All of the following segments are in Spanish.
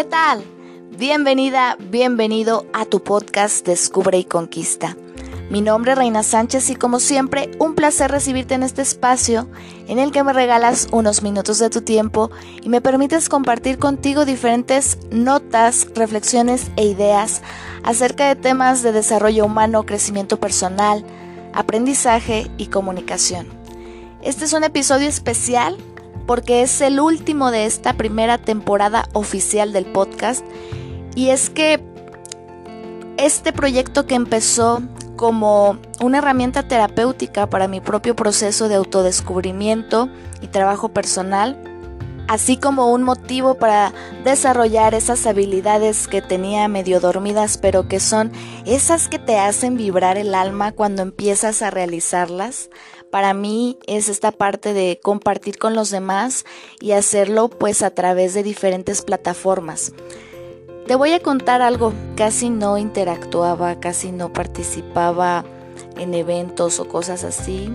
¿Qué tal? Bienvenida, bienvenido a tu podcast Descubre y Conquista. Mi nombre es Reina Sánchez y como siempre, un placer recibirte en este espacio en el que me regalas unos minutos de tu tiempo y me permites compartir contigo diferentes notas, reflexiones e ideas acerca de temas de desarrollo humano, crecimiento personal, aprendizaje y comunicación. Este es un episodio especial porque es el último de esta primera temporada oficial del podcast y es que este proyecto que empezó como una herramienta terapéutica para mi propio proceso de autodescubrimiento y trabajo personal, así como un motivo para desarrollar esas habilidades que tenía medio dormidas, pero que son esas que te hacen vibrar el alma cuando empiezas a realizarlas. Para mí es esta parte de compartir con los demás y hacerlo pues a través de diferentes plataformas. Te voy a contar algo, casi no interactuaba, casi no participaba en eventos o cosas así,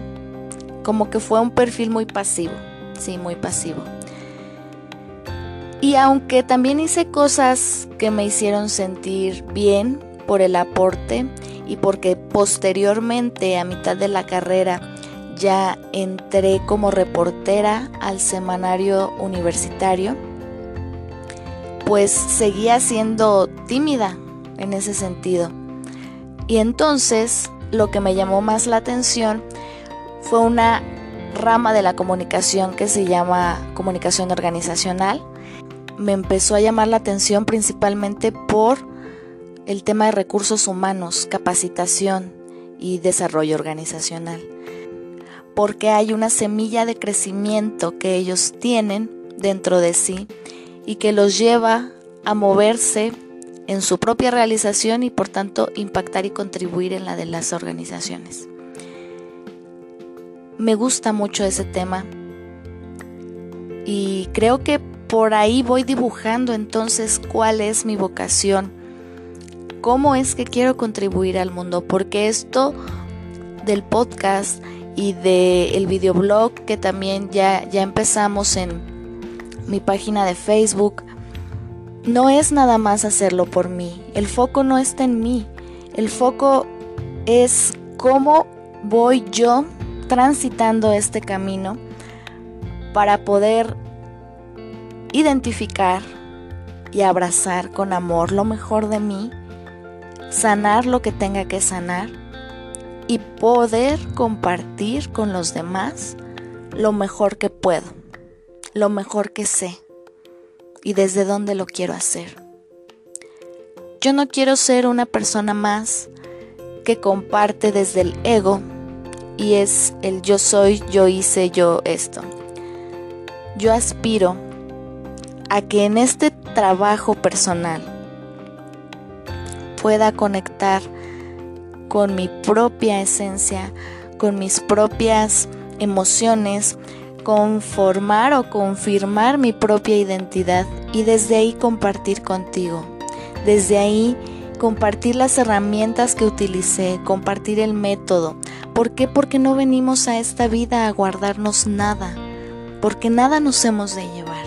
como que fue un perfil muy pasivo, sí, muy pasivo. Y aunque también hice cosas que me hicieron sentir bien por el aporte y porque posteriormente a mitad de la carrera ya entré como reportera al semanario universitario, pues seguía siendo tímida en ese sentido. Y entonces lo que me llamó más la atención fue una rama de la comunicación que se llama comunicación organizacional. Me empezó a llamar la atención principalmente por el tema de recursos humanos, capacitación y desarrollo organizacional. Porque hay una semilla de crecimiento que ellos tienen dentro de sí y que los lleva a moverse en su propia realización y por tanto impactar y contribuir en la de las organizaciones. Me gusta mucho ese tema y creo que por ahí voy dibujando entonces cuál es mi vocación, cómo es que quiero contribuir al mundo, porque esto del podcast y del videoblog que también ya, ya empezamos en mi página de Facebook, no es nada más hacerlo por mí. El foco no está en mí. El foco es cómo voy yo transitando este camino para poder identificar y abrazar con amor lo mejor de mí, sanar lo que tenga que sanar y poder compartir con los demás lo mejor que puedo lo mejor que sé y desde dónde lo quiero hacer. Yo no quiero ser una persona más que comparte desde el ego y es el yo soy, yo hice, yo esto. Yo aspiro a que en este trabajo personal pueda conectar con mi propia esencia, con mis propias emociones, conformar o confirmar mi propia identidad y desde ahí compartir contigo. Desde ahí compartir las herramientas que utilicé, compartir el método. ¿Por qué? Porque no venimos a esta vida a guardarnos nada, porque nada nos hemos de llevar.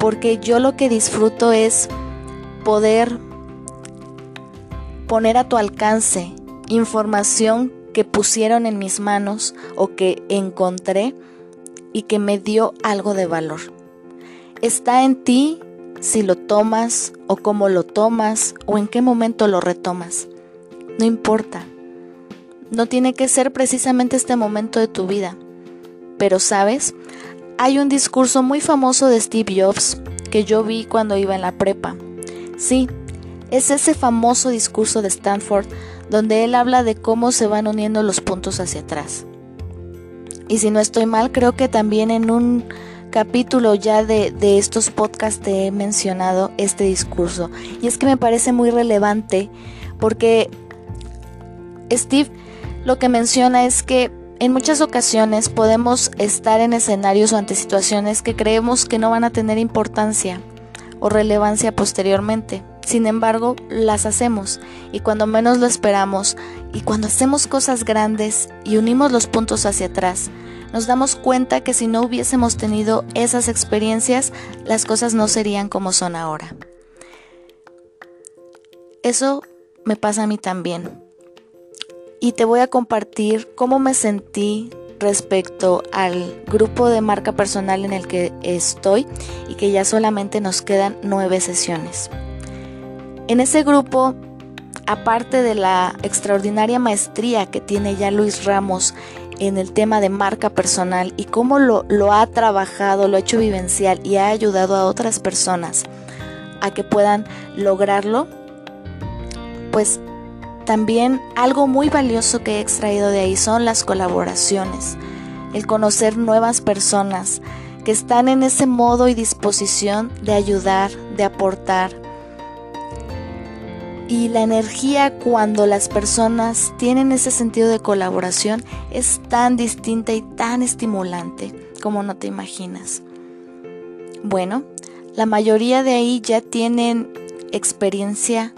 Porque yo lo que disfruto es poder poner a tu alcance información que pusieron en mis manos o que encontré y que me dio algo de valor. Está en ti si lo tomas o cómo lo tomas o en qué momento lo retomas. No importa. No tiene que ser precisamente este momento de tu vida. Pero sabes, hay un discurso muy famoso de Steve Jobs que yo vi cuando iba en la prepa. Sí, es ese famoso discurso de Stanford donde él habla de cómo se van uniendo los puntos hacia atrás. Y si no estoy mal, creo que también en un capítulo ya de, estos podcasts te he mencionado este discurso. Y es que me parece muy relevante porque Steve lo que menciona es que en muchas ocasiones podemos estar en escenarios o ante situaciones que creemos que no van a tener importancia o relevancia posteriormente. Sin embargo, las hacemos y cuando menos lo esperamos y cuando hacemos cosas grandes y unimos los puntos hacia atrás, nos damos cuenta que si no hubiésemos tenido esas experiencias, las cosas no serían como son ahora. Eso me pasa a mí también. Y te voy a compartir cómo me sentí respecto al grupo de marca personal en el que estoy y que ya solamente nos quedan nueve sesiones. En ese grupo, aparte de la extraordinaria maestría que tiene ya Luis Ramos en el tema de marca personal y cómo lo, ha trabajado, lo ha hecho vivencial y ha ayudado a otras personas a que puedan lograrlo, pues también algo muy valioso que he extraído de ahí son las colaboraciones, el conocer nuevas personas que están en ese modo y disposición de ayudar, de aportar. Y la energía cuando las personas tienen ese sentido de colaboración es tan distinta y tan estimulante como no te imaginas. Bueno, la mayoría de ahí ya tienen experiencia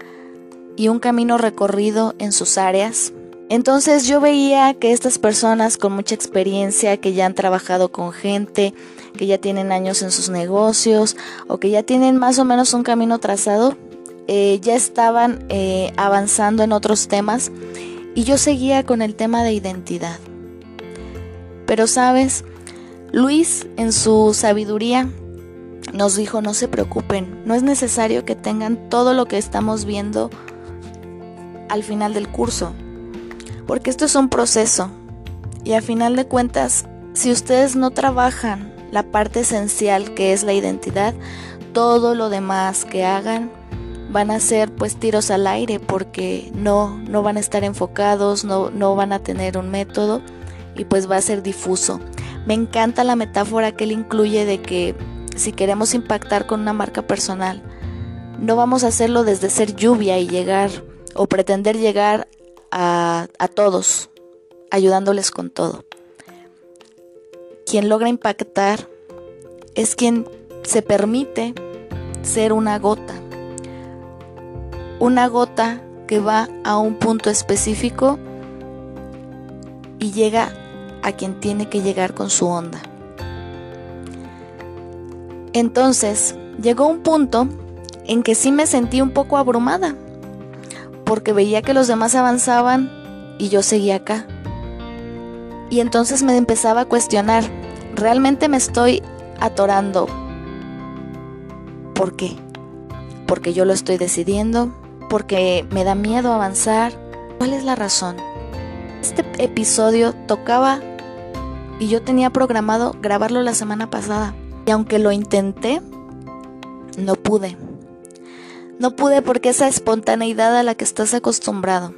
y un camino recorrido en sus áreas. Entonces yo veía que estas personas con mucha experiencia, que ya han trabajado con gente, que ya tienen años en sus negocios o que ya tienen más o menos un camino trazado, eh, ya estaban eh, avanzando en otros temas y yo seguía con el tema de identidad. Pero sabes, Luis en su sabiduría nos dijo no se preocupen, no es necesario que tengan todo lo que estamos viendo al final del curso, porque esto es un proceso y a final de cuentas, si ustedes no trabajan la parte esencial que es la identidad, todo lo demás que hagan van a ser pues tiros al aire porque no, no van a estar enfocados, no, no van a tener un método y pues va a ser difuso. Me encanta la metáfora que él incluye de que si queremos impactar con una marca personal, no vamos a hacerlo desde ser lluvia y llegar o pretender llegar a, todos, ayudándoles con todo. Quien logra impactar es quien se permite ser una gota. Una gota que va a un punto específico y llega a quien tiene que llegar con su onda. Entonces, llegó un punto en que sí me sentí un poco abrumada porque veía que los demás avanzaban y yo seguía acá. Y entonces me empezaba a cuestionar, ¿realmente me estoy atorando? ¿Por qué? ¿Porque yo lo estoy decidiendo? ¿Porque me da miedo avanzar? ¿Cuál es la razón? Este episodio tocaba y yo tenía programado grabarlo la semana pasada. Y aunque lo intenté, no pude. No pude porque esa espontaneidad a la que estás acostumbrado,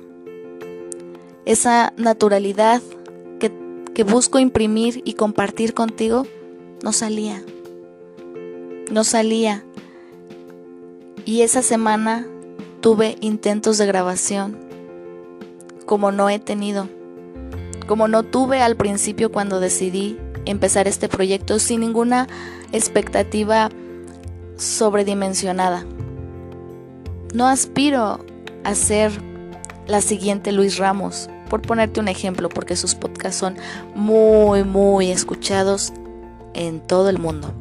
esa naturalidad que, que busco imprimir y compartir contigo, no salía. No salía. Y esa semana tuve intentos de grabación, como no he tenido, como no tuve al principio cuando decidí empezar este proyecto sin ninguna expectativa sobredimensionada. No aspiro a ser la siguiente Luis Ramos, por ponerte un ejemplo, porque sus podcasts son muy, muy escuchados en todo el mundo.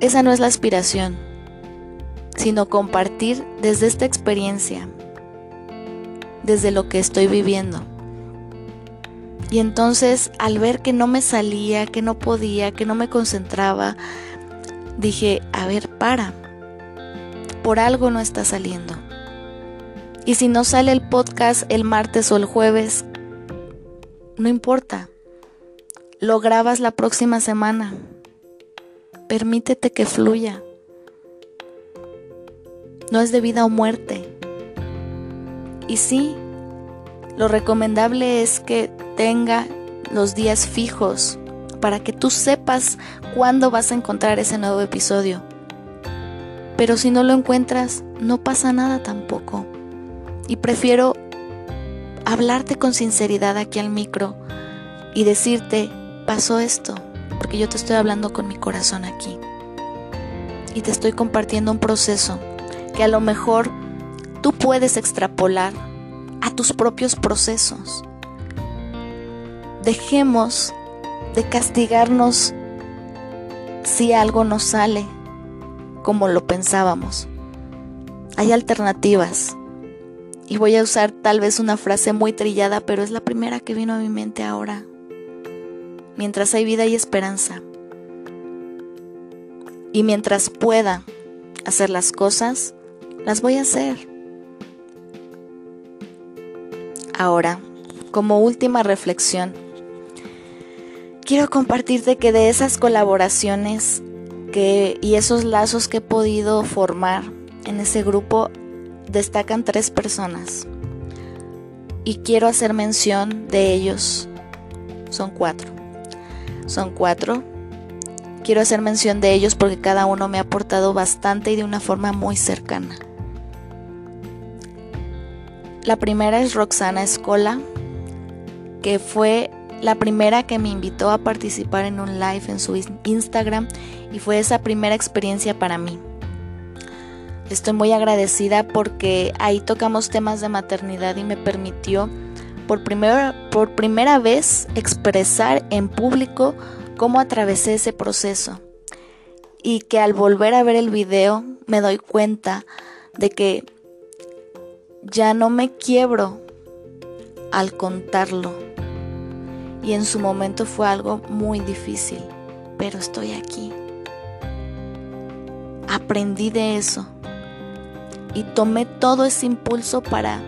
Esa no es la aspiración, sino compartir desde esta experiencia, desde lo que estoy viviendo. Y entonces al ver que no me salía, que no podía, que no me concentraba, dije, a ver, para, por algo no está saliendo. Y si no sale el podcast el martes o el jueves, no importa. Lo grabas la próxima semana. Permítete que fluya. No es de vida o muerte. Y sí, lo recomendable es que tenga los días fijos para que tú sepas cuándo vas a encontrar ese nuevo episodio. Pero si no lo encuentras, no pasa nada tampoco. Y prefiero hablarte con sinceridad aquí al micro y decirte, pasó esto, porque yo te estoy hablando con mi corazón aquí. Y te estoy compartiendo un proceso que a lo mejor tú puedes extrapolar a tus propios procesos. Dejemos de castigarnos si algo no sale como lo pensábamos. Hay alternativas. Y voy a usar tal vez una frase muy trillada, pero es la primera que vino a mi mente ahora. Mientras hay vida y esperanza. Y mientras pueda hacer las cosas, las voy a hacer. Ahora, como última reflexión, quiero compartirte que de esas colaboraciones que, y esos lazos que he podido formar en ese grupo destacan tres personas. Y quiero hacer mención de ellos. Son cuatro. Son cuatro. Quiero hacer mención de ellos porque cada uno me ha aportado bastante y de una forma muy cercana. La primera es Roxana Escola, que fue la primera que me invitó a participar en un live en su Instagram y fue esa primera experiencia para mí. Estoy muy agradecida porque ahí tocamos temas de maternidad y me permitió por primera, por primera vez expresar en público cómo atravesé ese proceso. Y que al volver a ver el video me doy cuenta de que ya no me quiebro al contarlo. Y en su momento fue algo muy difícil, pero estoy aquí. Aprendí de eso y tomé todo ese impulso para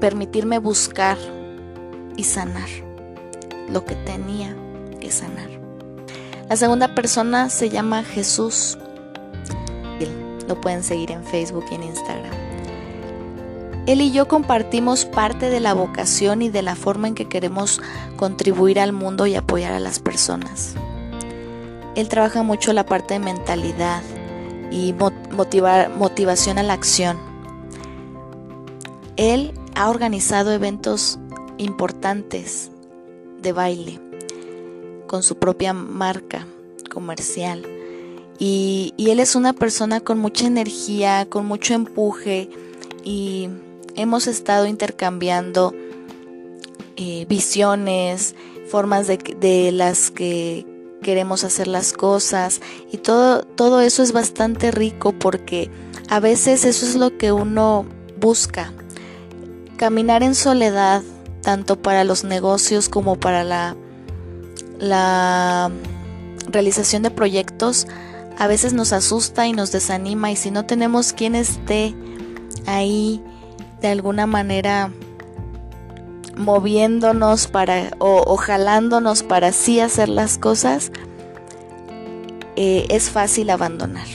permitirme buscar y sanar lo que tenía que sanar. La segunda persona se llama Jesús. Lo pueden seguir en Facebook y en Instagram. Él y yo compartimos parte de la vocación y de la forma en que queremos contribuir al mundo y apoyar a las personas. Él trabaja mucho la parte de mentalidad, y motivar, motivación a la acción. Él ha organizado eventos importantes de baile con su propia marca comercial. Y, él es una persona con mucha energía, con mucho empuje y hemos estado intercambiando eh, visiones, formas de, las que queremos hacer las cosas y todo, todo eso es bastante rico porque a veces eso es lo que uno busca. Caminar en soledad, tanto para los negocios como para la, la realización de proyectos, a veces nos asusta y nos desanima y si no tenemos quien esté ahí de alguna manera moviéndonos para o, jalándonos para así hacer las cosas, eh, es fácil abandonar.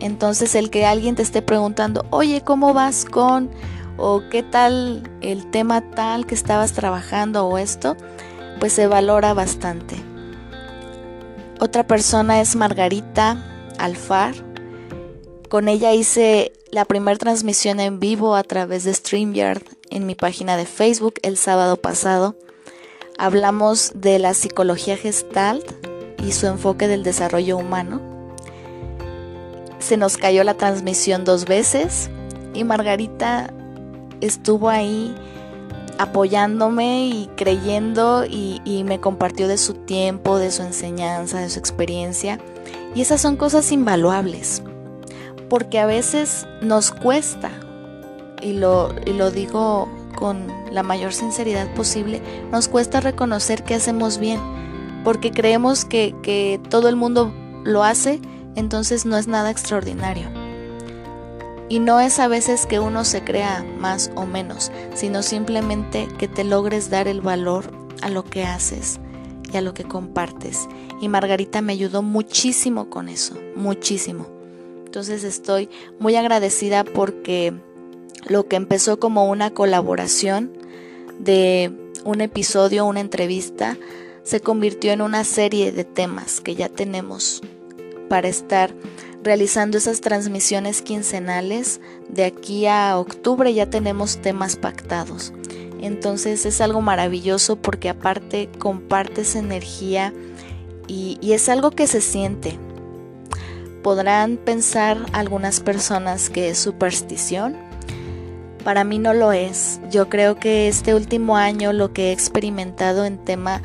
Entonces el que alguien te esté preguntando, oye, ¿cómo vas con? o qué tal el tema tal que estabas trabajando o esto, pues se valora bastante. Otra persona es Margarita Alfar. Con ella hice la primera transmisión en vivo a través de StreamYard en mi página de Facebook el sábado pasado. Hablamos de la psicología gestalt y su enfoque del desarrollo humano. Se nos cayó la transmisión dos veces y Margarita estuvo ahí apoyándome y creyendo y, y, me compartió de su tiempo, de su enseñanza, de su experiencia. Y esas son cosas invaluables, porque a veces nos cuesta y lo, lo digo con la mayor sinceridad posible, nos cuesta reconocer que hacemos bien, porque creemos que, que todo el mundo lo hace, entonces no es nada extraordinario. Y no es a veces que uno se crea más o menos, sino simplemente que te logres dar el valor a lo que haces y a lo que compartes. Y Margarita me ayudó muchísimo con eso, muchísimo. Entonces estoy muy agradecida porque lo que empezó como una colaboración de un episodio, una entrevista, se convirtió en una serie de temas que ya tenemos para estar realizando esas transmisiones quincenales. De aquí a octubre ya tenemos temas pactados. Entonces es algo maravilloso porque aparte compartes energía y, y es algo que se siente. Podrán pensar algunas personas que es superstición. Para mí no lo es. Yo creo que este último año lo que he experimentado en tema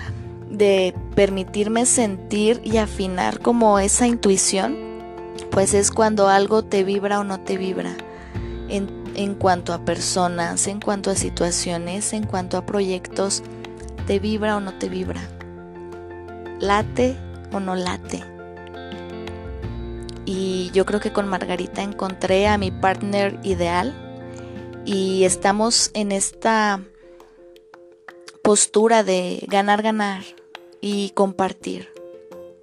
de permitirme sentir y afinar como esa intuición, pues es cuando algo te vibra o no te vibra. En, en cuanto a personas, en cuanto a situaciones, en cuanto a proyectos, te vibra o no te vibra. Late o no late. Y yo creo que con Margarita encontré a mi partner ideal y estamos en esta postura de ganar, ganar y compartir.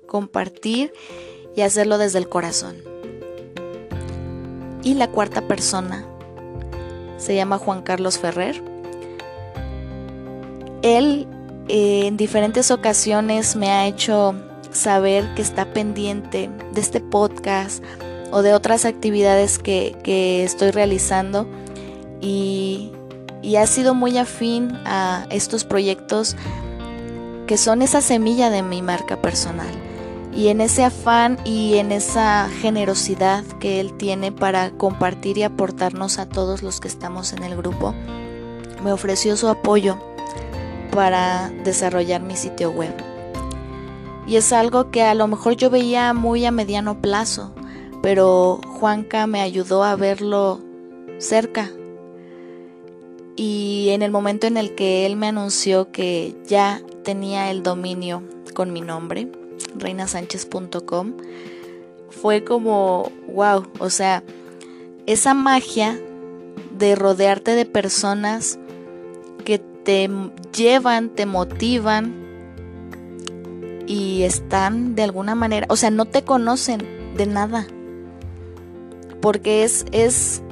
Compartir y hacerlo desde el corazón. Y la cuarta persona se llama Juan Carlos Ferrer. Él eh, en diferentes ocasiones me ha hecho saber que está pendiente de este podcast o de otras actividades que, estoy realizando y, y, ha sido muy afín a estos proyectos que son esa semilla de mi marca personal. Y en ese afán y en esa generosidad que él tiene para compartir y aportarnos a todos los que estamos en el grupo, me ofreció su apoyo para desarrollar mi sitio web. Y es algo que a lo mejor yo veía muy a mediano plazo, pero Juanca me ayudó a verlo cerca. Y en el momento en el que él me anunció que ya tenía el dominio con mi nombre, reinasánchez.com, fue como, wow, o sea, esa magia de rodearte de personas que te llevan, te motivan, y están de alguna manera, o sea, no te conocen de nada. Porque es, es,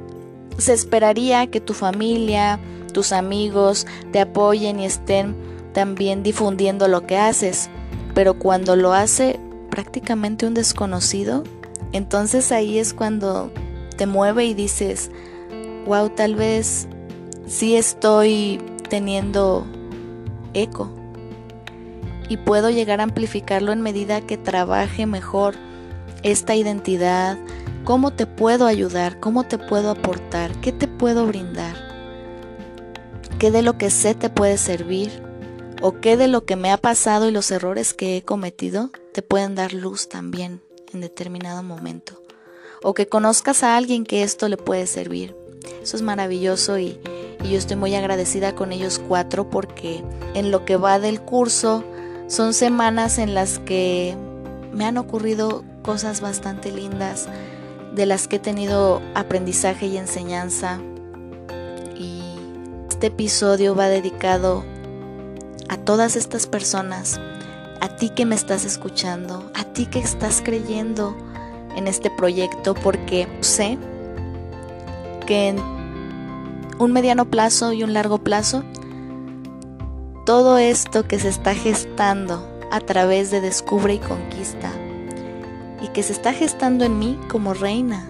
se esperaría que tu familia, tus amigos te apoyen y estén también difundiendo lo que haces. Pero cuando lo hace prácticamente un desconocido, entonces ahí es cuando te mueve y dices, wow, tal vez sí estoy teniendo eco y puedo llegar a amplificarlo en medida que trabaje mejor esta identidad, cómo te puedo ayudar, cómo te puedo aportar, qué te puedo brindar, qué de lo que sé te puede servir o qué de lo que me ha pasado y los errores que he cometido te pueden dar luz también en determinado momento o que conozcas a alguien que esto le puede servir. Eso es maravilloso y, y yo estoy muy agradecida con ellos cuatro porque en lo que va del curso son semanas en las que me han ocurrido cosas bastante lindas, de las que he tenido aprendizaje y enseñanza. Y este episodio va dedicado a todas estas personas, a ti que me estás escuchando, a ti que estás creyendo en este proyecto, porque sé que en un mediano plazo y un largo plazo todo esto que se está gestando a través de Descubre y Conquista y que se está gestando en mí como reina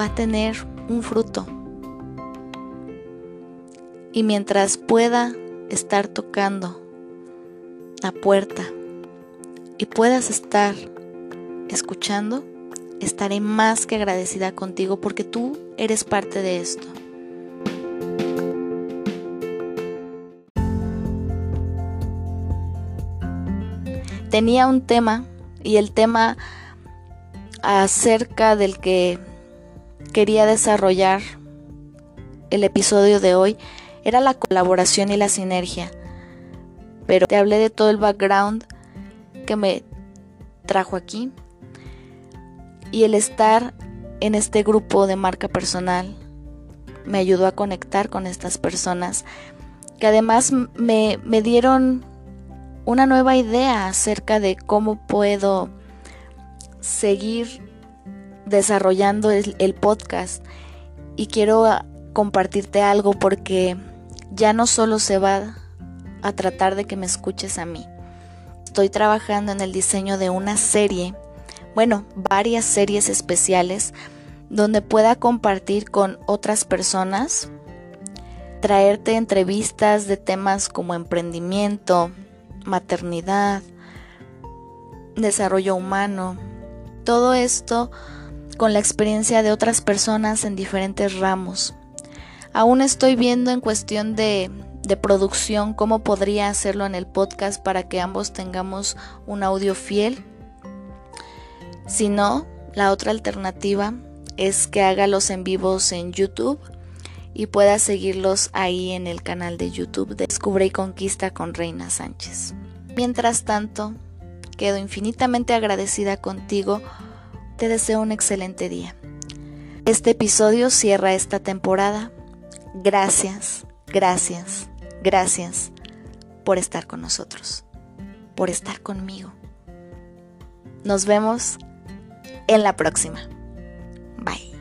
va a tener un fruto. Y mientras pueda estar tocando la puerta y puedas estar escuchando, estaré más que agradecida contigo porque tú eres parte de esto. Tenía un tema y el tema acerca del que quería desarrollar el episodio de hoy era la colaboración y la sinergia. Pero te hablé de todo el background que me trajo aquí y el estar en este grupo de marca personal me ayudó a conectar con estas personas que además me, me dieron una nueva idea acerca de cómo puedo seguir desarrollando el, podcast y quiero compartirte algo porque ya no solo se va a tratar de que me escuches a mí. Estoy trabajando en el diseño de una serie, bueno, varias series especiales donde pueda compartir con otras personas, traerte entrevistas de temas como emprendimiento, maternidad, desarrollo humano, Todo esto con la experiencia de otras personas en diferentes ramos. Aún estoy viendo en cuestión de, de producción cómo podría hacerlo en el podcast para que ambos tengamos un audio fiel. Si no, la otra alternativa es que haga los en vivos en YouTube y pueda seguirlos ahí en el canal de YouTube de Descubre y Conquista con Reina Sánchez. Mientras tanto, quedo infinitamente agradecida contigo. Te deseo un excelente día. Este episodio cierra esta temporada. Gracias, gracias, gracias por estar con nosotros, por estar conmigo. Nos vemos en la próxima. Bye.